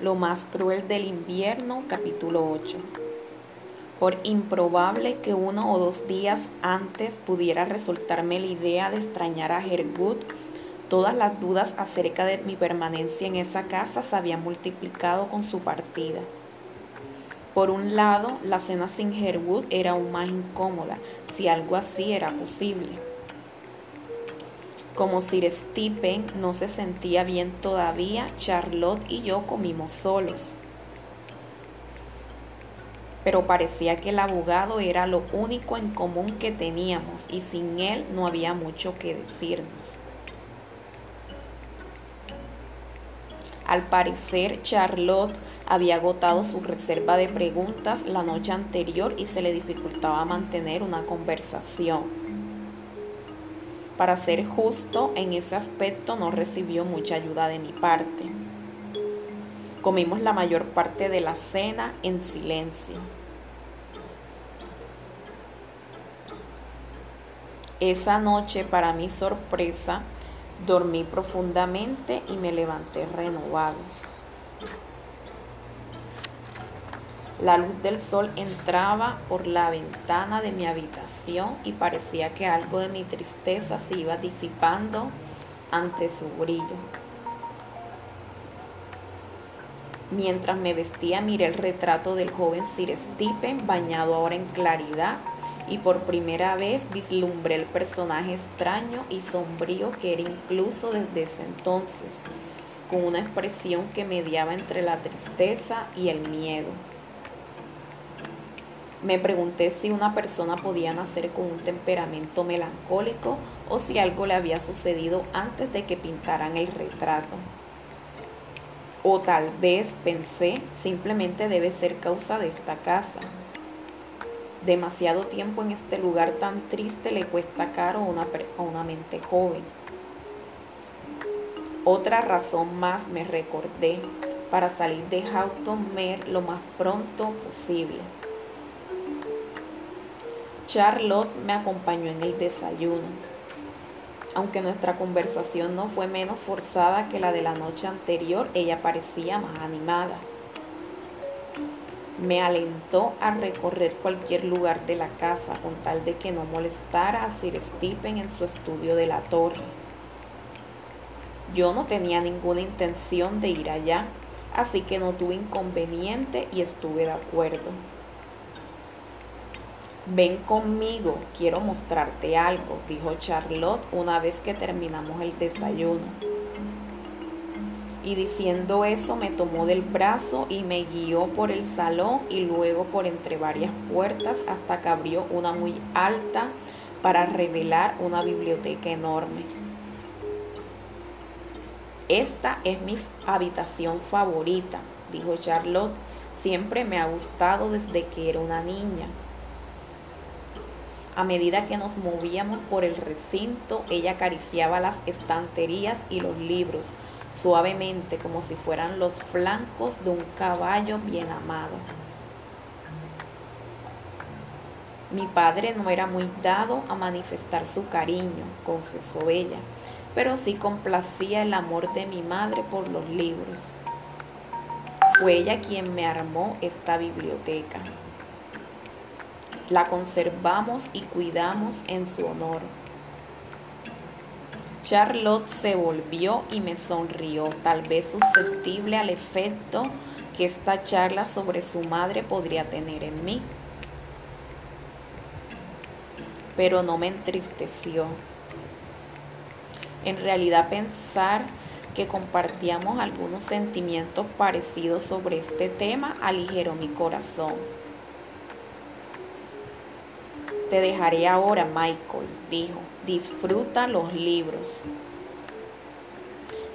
Lo más cruel del invierno, capítulo 8. Por improbable que uno o dos días antes pudiera resultarme la idea de extrañar a Herwood, todas las dudas acerca de mi permanencia en esa casa se habían multiplicado con su partida. Por un lado, la cena sin Herwood era aún más incómoda, si algo así era posible. Como Sir Stephen no se sentía bien todavía, Charlotte y yo comimos solos. Pero parecía que el abogado era lo único en común que teníamos y sin él no había mucho que decirnos. Al parecer, Charlotte había agotado su reserva de preguntas la noche anterior y se le dificultaba mantener una conversación. Para ser justo, en ese aspecto no recibió mucha ayuda de mi parte. Comimos la mayor parte de la cena en silencio. Esa noche, para mi sorpresa, dormí profundamente y me levanté renovado. La luz del sol entraba por la ventana de mi habitación y parecía que algo de mi tristeza se iba disipando ante su brillo. Mientras me vestía miré el retrato del joven Sir Stephen bañado ahora en claridad y por primera vez vislumbré el personaje extraño y sombrío que era incluso desde ese entonces, con una expresión que mediaba entre la tristeza y el miedo. Me pregunté si una persona podía nacer con un temperamento melancólico o si algo le había sucedido antes de que pintaran el retrato. O tal vez pensé, simplemente debe ser causa de esta casa. Demasiado tiempo en este lugar tan triste le cuesta caro a una, a una mente joven. Otra razón más me recordé para salir de Houghton Mer lo más pronto posible. Charlotte me acompañó en el desayuno. Aunque nuestra conversación no fue menos forzada que la de la noche anterior, ella parecía más animada. Me alentó a recorrer cualquier lugar de la casa con tal de que no molestara a Sir Stephen en su estudio de la torre. Yo no tenía ninguna intención de ir allá, así que no tuve inconveniente y estuve de acuerdo. Ven conmigo, quiero mostrarte algo, dijo Charlotte una vez que terminamos el desayuno. Y diciendo eso me tomó del brazo y me guió por el salón y luego por entre varias puertas hasta que abrió una muy alta para revelar una biblioteca enorme. Esta es mi habitación favorita, dijo Charlotte. Siempre me ha gustado desde que era una niña. A medida que nos movíamos por el recinto, ella acariciaba las estanterías y los libros suavemente como si fueran los flancos de un caballo bien amado. Mi padre no era muy dado a manifestar su cariño, confesó ella, pero sí complacía el amor de mi madre por los libros. Fue ella quien me armó esta biblioteca la conservamos y cuidamos en su honor. Charlotte se volvió y me sonrió, tal vez susceptible al efecto que esta charla sobre su madre podría tener en mí. Pero no me entristeció. En realidad pensar que compartíamos algunos sentimientos parecidos sobre este tema aligeró mi corazón. Te dejaré ahora, Michael, dijo. Disfruta los libros.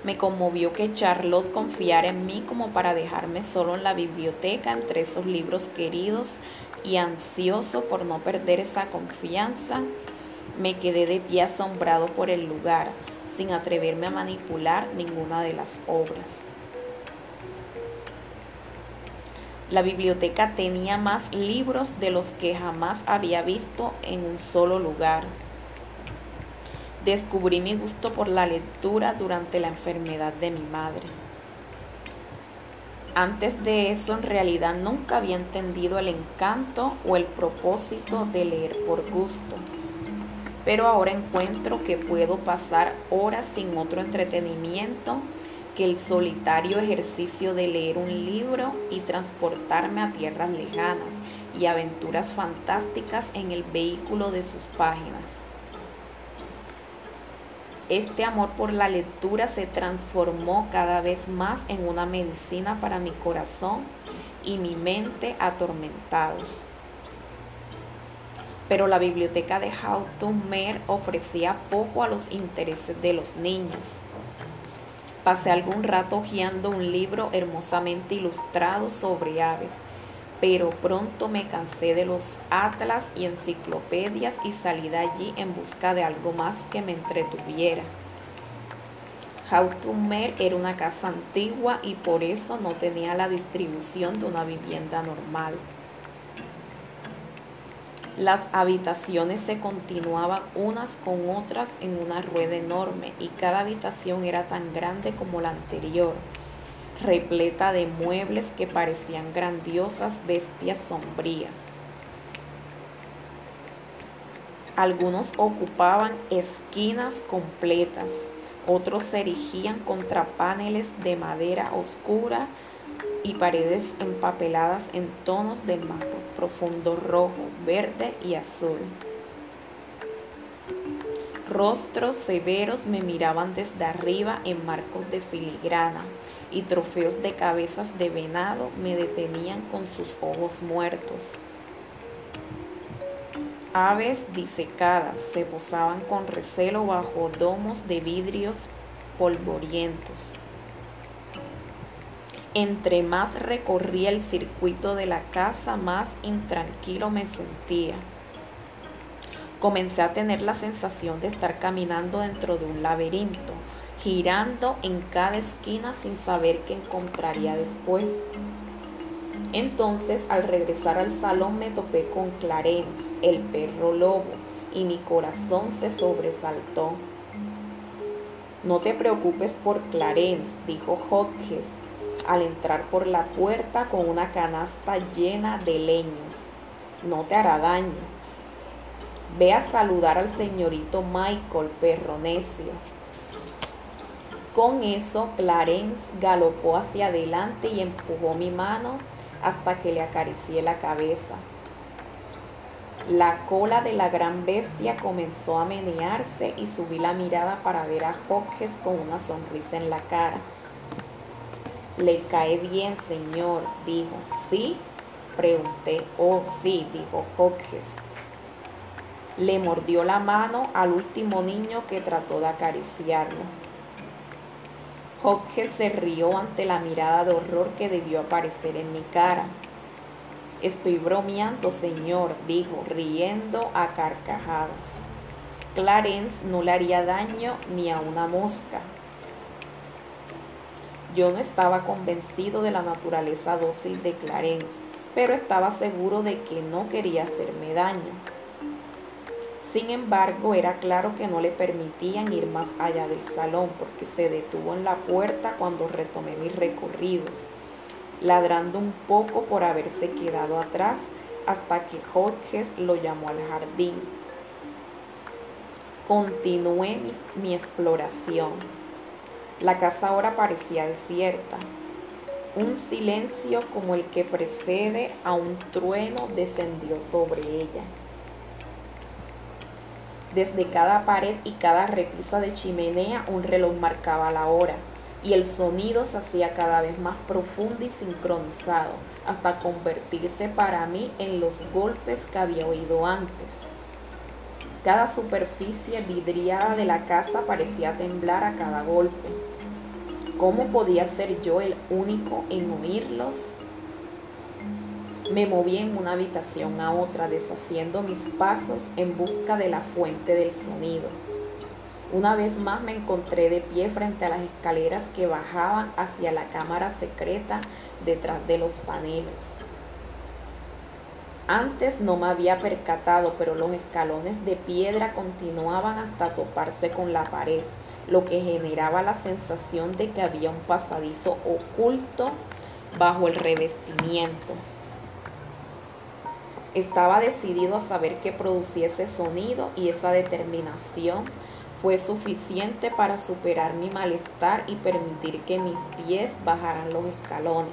Me conmovió que Charlotte confiara en mí como para dejarme solo en la biblioteca entre esos libros queridos y ansioso por no perder esa confianza, me quedé de pie asombrado por el lugar, sin atreverme a manipular ninguna de las obras. La biblioteca tenía más libros de los que jamás había visto en un solo lugar. Descubrí mi gusto por la lectura durante la enfermedad de mi madre. Antes de eso, en realidad nunca había entendido el encanto o el propósito de leer por gusto. Pero ahora encuentro que puedo pasar horas sin otro entretenimiento que el solitario ejercicio de leer un libro y transportarme a tierras lejanas y aventuras fantásticas en el vehículo de sus páginas. Este amor por la lectura se transformó cada vez más en una medicina para mi corazón y mi mente atormentados. Pero la biblioteca de Houghton Mer ofrecía poco a los intereses de los niños. Pasé algún rato hojeando un libro hermosamente ilustrado sobre aves pero pronto me cansé de los atlas y enciclopedias y salí de allí en busca de algo más que me entretuviera. Hautumer era una casa antigua y por eso no tenía la distribución de una vivienda normal. Las habitaciones se continuaban unas con otras en una rueda enorme y cada habitación era tan grande como la anterior repleta de muebles que parecían grandiosas bestias sombrías. Algunos ocupaban esquinas completas, otros se erigían contra paneles de madera oscura y paredes empapeladas en tonos del más profundo rojo, verde y azul. Rostros severos me miraban desde arriba en marcos de filigrana y trofeos de cabezas de venado me detenían con sus ojos muertos. Aves disecadas se posaban con recelo bajo domos de vidrios polvorientos. Entre más recorría el circuito de la casa, más intranquilo me sentía. Comencé a tener la sensación de estar caminando dentro de un laberinto, girando en cada esquina sin saber qué encontraría después. Entonces, al regresar al salón, me topé con Clarence, el perro lobo, y mi corazón se sobresaltó. No te preocupes por Clarence, dijo Hodges al entrar por la puerta con una canasta llena de leños. No te hará daño. Ve a saludar al señorito Michael, perro necio. Con eso, Clarence galopó hacia adelante y empujó mi mano hasta que le acaricié la cabeza. La cola de la gran bestia comenzó a menearse y subí la mirada para ver a Hodges con una sonrisa en la cara. Le cae bien, señor, dijo. ¿Sí? Pregunté. Oh, sí, dijo Hodges le mordió la mano al último niño que trató de acariciarlo. Hodges se rió ante la mirada de horror que debió aparecer en mi cara. Estoy bromeando, señor, dijo, riendo a carcajadas. Clarence no le haría daño ni a una mosca. Yo no estaba convencido de la naturaleza dócil de Clarence, pero estaba seguro de que no quería hacerme daño. Sin embargo, era claro que no le permitían ir más allá del salón porque se detuvo en la puerta cuando retomé mis recorridos, ladrando un poco por haberse quedado atrás hasta que Hodges lo llamó al jardín. Continué mi, mi exploración. La casa ahora parecía desierta. Un silencio como el que precede a un trueno descendió sobre ella. Desde cada pared y cada repisa de chimenea un reloj marcaba la hora y el sonido se hacía cada vez más profundo y sincronizado hasta convertirse para mí en los golpes que había oído antes. Cada superficie vidriada de la casa parecía temblar a cada golpe. ¿Cómo podía ser yo el único en oírlos? Me moví en una habitación a otra, deshaciendo mis pasos en busca de la fuente del sonido. Una vez más me encontré de pie frente a las escaleras que bajaban hacia la cámara secreta detrás de los paneles. Antes no me había percatado, pero los escalones de piedra continuaban hasta toparse con la pared, lo que generaba la sensación de que había un pasadizo oculto bajo el revestimiento. Estaba decidido a saber que produciese sonido y esa determinación fue suficiente para superar mi malestar y permitir que mis pies bajaran los escalones.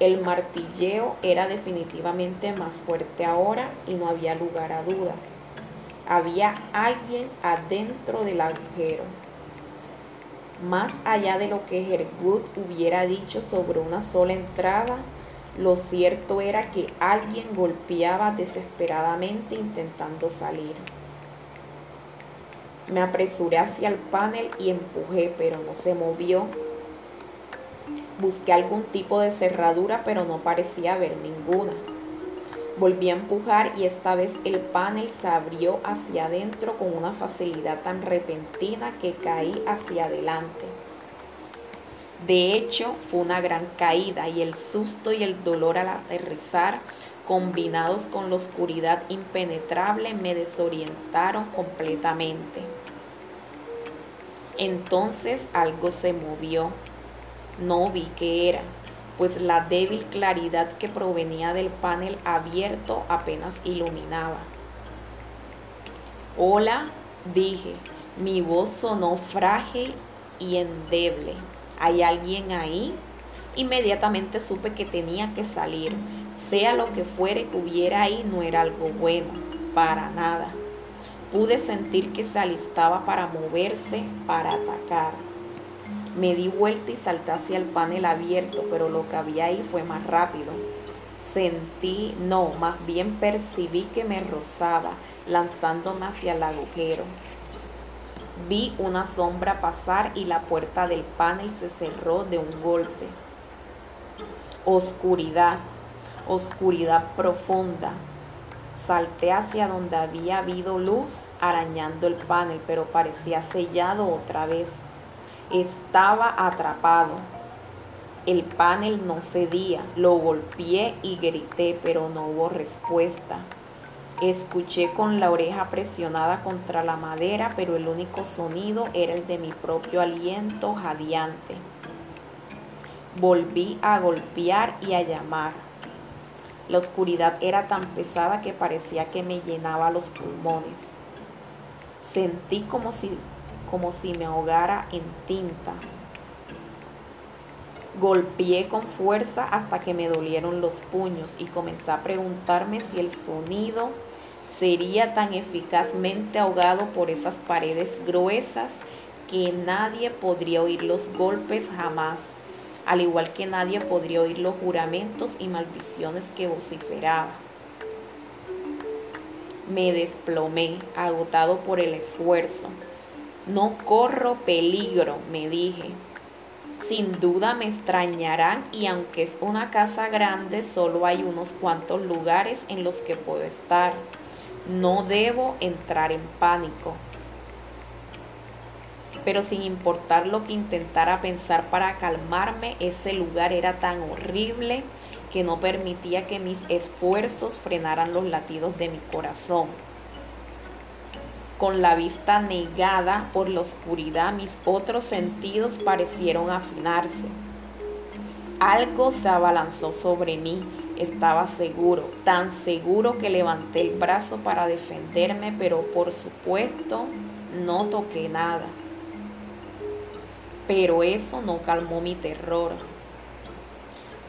El martilleo era definitivamente más fuerte ahora y no había lugar a dudas. Había alguien adentro del agujero. Más allá de lo que Herwood hubiera dicho sobre una sola entrada, lo cierto era que alguien golpeaba desesperadamente intentando salir. Me apresuré hacia el panel y empujé, pero no se movió. Busqué algún tipo de cerradura, pero no parecía haber ninguna. Volví a empujar y esta vez el panel se abrió hacia adentro con una facilidad tan repentina que caí hacia adelante. De hecho, fue una gran caída y el susto y el dolor al aterrizar, combinados con la oscuridad impenetrable, me desorientaron completamente. Entonces algo se movió. No vi qué era, pues la débil claridad que provenía del panel abierto apenas iluminaba. Hola, dije. Mi voz sonó frágil y endeble. ¿Hay alguien ahí? Inmediatamente supe que tenía que salir. Sea lo que fuere que hubiera ahí, no era algo bueno, para nada. Pude sentir que se alistaba para moverse, para atacar. Me di vuelta y salté hacia el panel abierto, pero lo que había ahí fue más rápido. Sentí, no, más bien percibí que me rozaba, lanzándome hacia el agujero. Vi una sombra pasar y la puerta del panel se cerró de un golpe. Oscuridad, oscuridad profunda. Salté hacia donde había habido luz arañando el panel, pero parecía sellado otra vez. Estaba atrapado. El panel no cedía. Lo golpeé y grité, pero no hubo respuesta. Escuché con la oreja presionada contra la madera, pero el único sonido era el de mi propio aliento jadeante. Volví a golpear y a llamar. La oscuridad era tan pesada que parecía que me llenaba los pulmones. Sentí como si, como si me ahogara en tinta. Golpeé con fuerza hasta que me dolieron los puños y comencé a preguntarme si el sonido sería tan eficazmente ahogado por esas paredes gruesas que nadie podría oír los golpes jamás, al igual que nadie podría oír los juramentos y maldiciones que vociferaba. Me desplomé, agotado por el esfuerzo. No corro peligro, me dije. Sin duda me extrañarán y aunque es una casa grande, solo hay unos cuantos lugares en los que puedo estar. No debo entrar en pánico. Pero sin importar lo que intentara pensar para calmarme, ese lugar era tan horrible que no permitía que mis esfuerzos frenaran los latidos de mi corazón. Con la vista negada por la oscuridad, mis otros sentidos parecieron afinarse. Algo se abalanzó sobre mí. Estaba seguro, tan seguro que levanté el brazo para defenderme, pero por supuesto no toqué nada. Pero eso no calmó mi terror.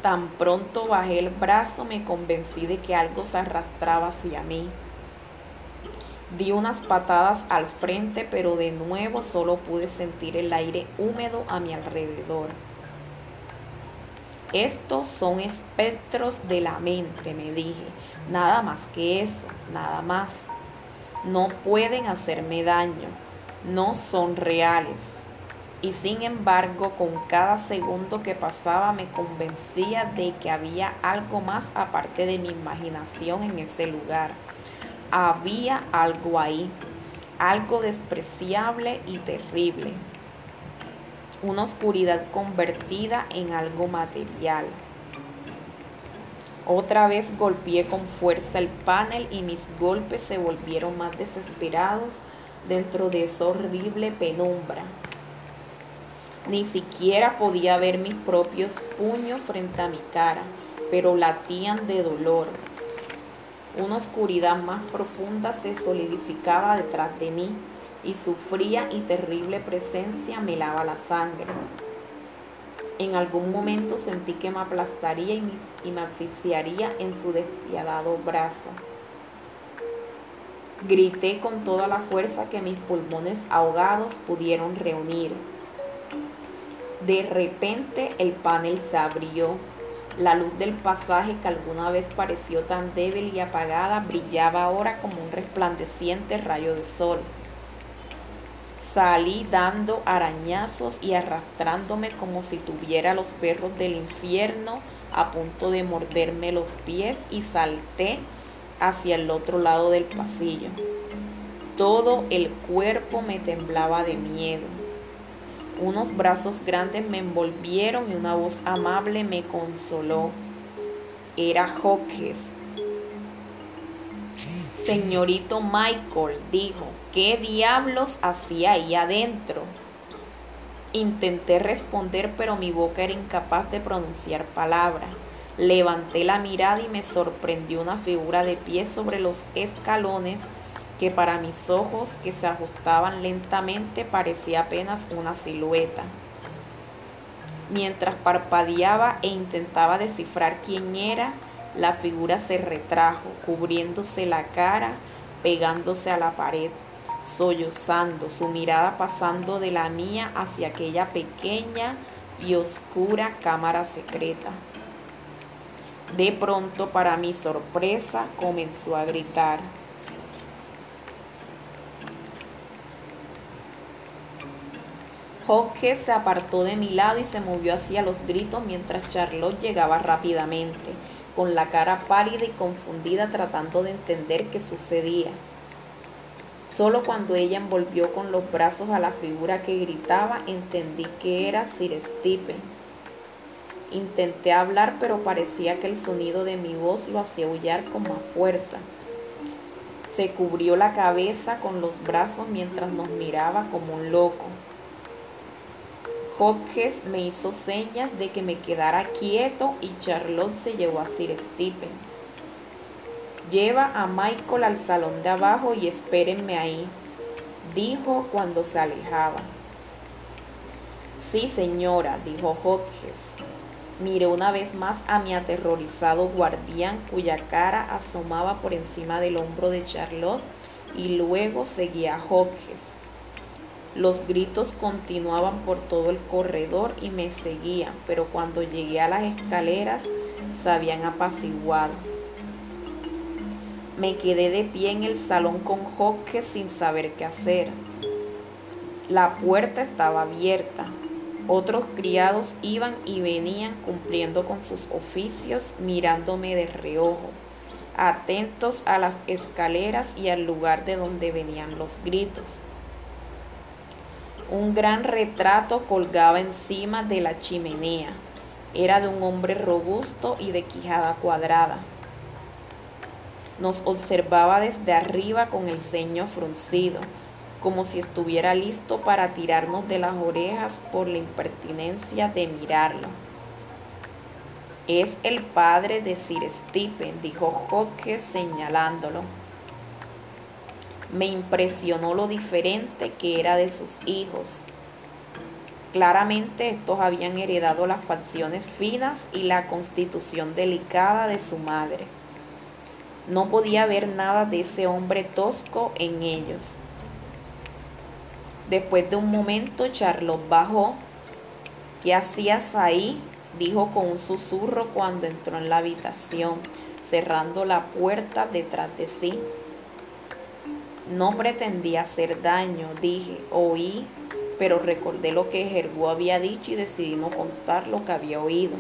Tan pronto bajé el brazo me convencí de que algo se arrastraba hacia mí. Di unas patadas al frente, pero de nuevo solo pude sentir el aire húmedo a mi alrededor. Estos son espectros de la mente, me dije. Nada más que eso, nada más. No pueden hacerme daño, no son reales. Y sin embargo, con cada segundo que pasaba me convencía de que había algo más aparte de mi imaginación en ese lugar había algo ahí, algo despreciable y terrible, una oscuridad convertida en algo material. Otra vez golpeé con fuerza el panel y mis golpes se volvieron más desesperados dentro de esa horrible penumbra. Ni siquiera podía ver mis propios puños frente a mi cara, pero latían de dolor. Una oscuridad más profunda se solidificaba detrás de mí y su fría y terrible presencia me lava la sangre. En algún momento sentí que me aplastaría y me, asfixiaría en su despiadado brazo. Grité con toda la fuerza que mis pulmones ahogados pudieron reunir. De repente el panel se abrió. La luz del pasaje que alguna vez pareció tan débil y apagada brillaba ahora como un resplandeciente rayo de sol. Salí dando arañazos y arrastrándome como si tuviera los perros del infierno a punto de morderme los pies y salté hacia el otro lado del pasillo. Todo el cuerpo me temblaba de miedo. Unos brazos grandes me envolvieron y una voz amable me consoló. Era Hawkes. Señorito Michael, dijo, ¿qué diablos hacía ahí adentro? Intenté responder, pero mi boca era incapaz de pronunciar palabra. Levanté la mirada y me sorprendió una figura de pie sobre los escalones que para mis ojos que se ajustaban lentamente parecía apenas una silueta. Mientras parpadeaba e intentaba descifrar quién era, la figura se retrajo, cubriéndose la cara, pegándose a la pared, sollozando, su mirada pasando de la mía hacia aquella pequeña y oscura cámara secreta. De pronto, para mi sorpresa, comenzó a gritar. Hawke se apartó de mi lado y se movió hacia los gritos mientras Charlotte llegaba rápidamente con la cara pálida y confundida tratando de entender qué sucedía. Solo cuando ella envolvió con los brazos a la figura que gritaba entendí que era Sir Stephen. Intenté hablar pero parecía que el sonido de mi voz lo hacía aullar con más fuerza. Se cubrió la cabeza con los brazos mientras nos miraba como un loco. Hodges me hizo señas de que me quedara quieto y Charlotte se llevó a Sir Stephen. Lleva a Michael al salón de abajo y espérenme ahí, dijo cuando se alejaba. Sí, señora, dijo Hodges. Miré una vez más a mi aterrorizado guardián cuya cara asomaba por encima del hombro de Charlotte y luego seguía a Hodges. Los gritos continuaban por todo el corredor y me seguían, pero cuando llegué a las escaleras se habían apaciguado. Me quedé de pie en el salón con Hawke sin saber qué hacer. La puerta estaba abierta. Otros criados iban y venían cumpliendo con sus oficios, mirándome de reojo, atentos a las escaleras y al lugar de donde venían los gritos. Un gran retrato colgaba encima de la chimenea. Era de un hombre robusto y de quijada cuadrada. Nos observaba desde arriba con el ceño fruncido, como si estuviera listo para tirarnos de las orejas por la impertinencia de mirarlo. Es el padre de Sir Stephen, dijo Joque señalándolo. Me impresionó lo diferente que era de sus hijos. Claramente estos habían heredado las facciones finas y la constitución delicada de su madre. No podía ver nada de ese hombre tosco en ellos. Después de un momento, Charlotte bajó. ¿Qué hacías ahí? dijo con un susurro cuando entró en la habitación, cerrando la puerta detrás de sí. No pretendía hacer daño, dije, oí, pero recordé lo que Jergú había dicho y decidí no contar lo que había oído.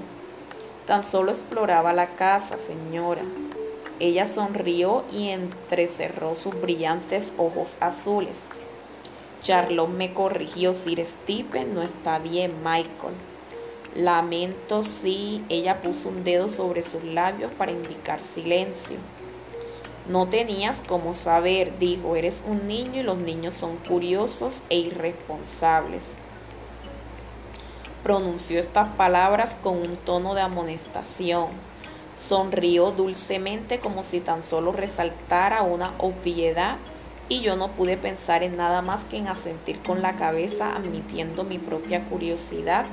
Tan solo exploraba la casa, señora. Ella sonrió y entrecerró sus brillantes ojos azules. Charlotte me corrigió, Sir Stephen no está bien, Michael. Lamento si ella puso un dedo sobre sus labios para indicar silencio. No tenías cómo saber, dijo, eres un niño y los niños son curiosos e irresponsables. Pronunció estas palabras con un tono de amonestación. Sonrió dulcemente como si tan solo resaltara una obviedad y yo no pude pensar en nada más que en asentir con la cabeza admitiendo mi propia curiosidad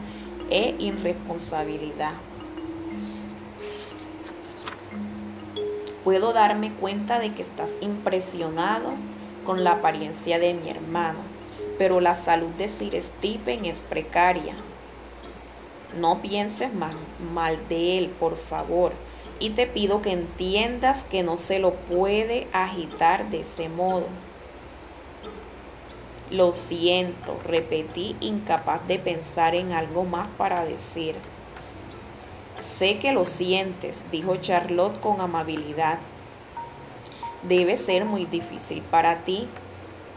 e irresponsabilidad. Puedo darme cuenta de que estás impresionado con la apariencia de mi hermano, pero la salud de Sir Stephen es precaria. No pienses mal, de él, por favor, y te pido que entiendas que no se lo puede agitar de ese modo. Lo siento, repetí, incapaz de pensar en algo más para decir. Sé que lo sientes, dijo Charlotte con amabilidad. Debe ser muy difícil para ti.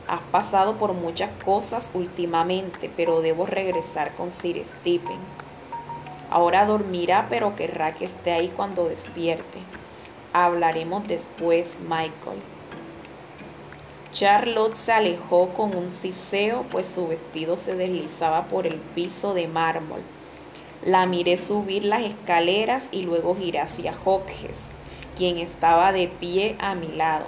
Has pasado por muchas cosas últimamente, pero debo regresar con Sir Stephen. Ahora dormirá, pero querrá que esté ahí cuando despierte. Hablaremos después, Michael. Charlotte se alejó con un siseo, pues su vestido se deslizaba por el piso de mármol. La miré subir las escaleras y luego giré hacia Hodges, quien estaba de pie a mi lado.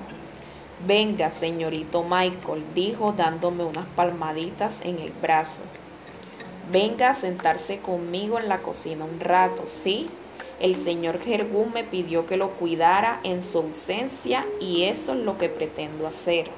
Venga, señorito Michael, dijo dándome unas palmaditas en el brazo. Venga a sentarse conmigo en la cocina un rato, ¿sí? El señor Gergún me pidió que lo cuidara en su ausencia y eso es lo que pretendo hacer.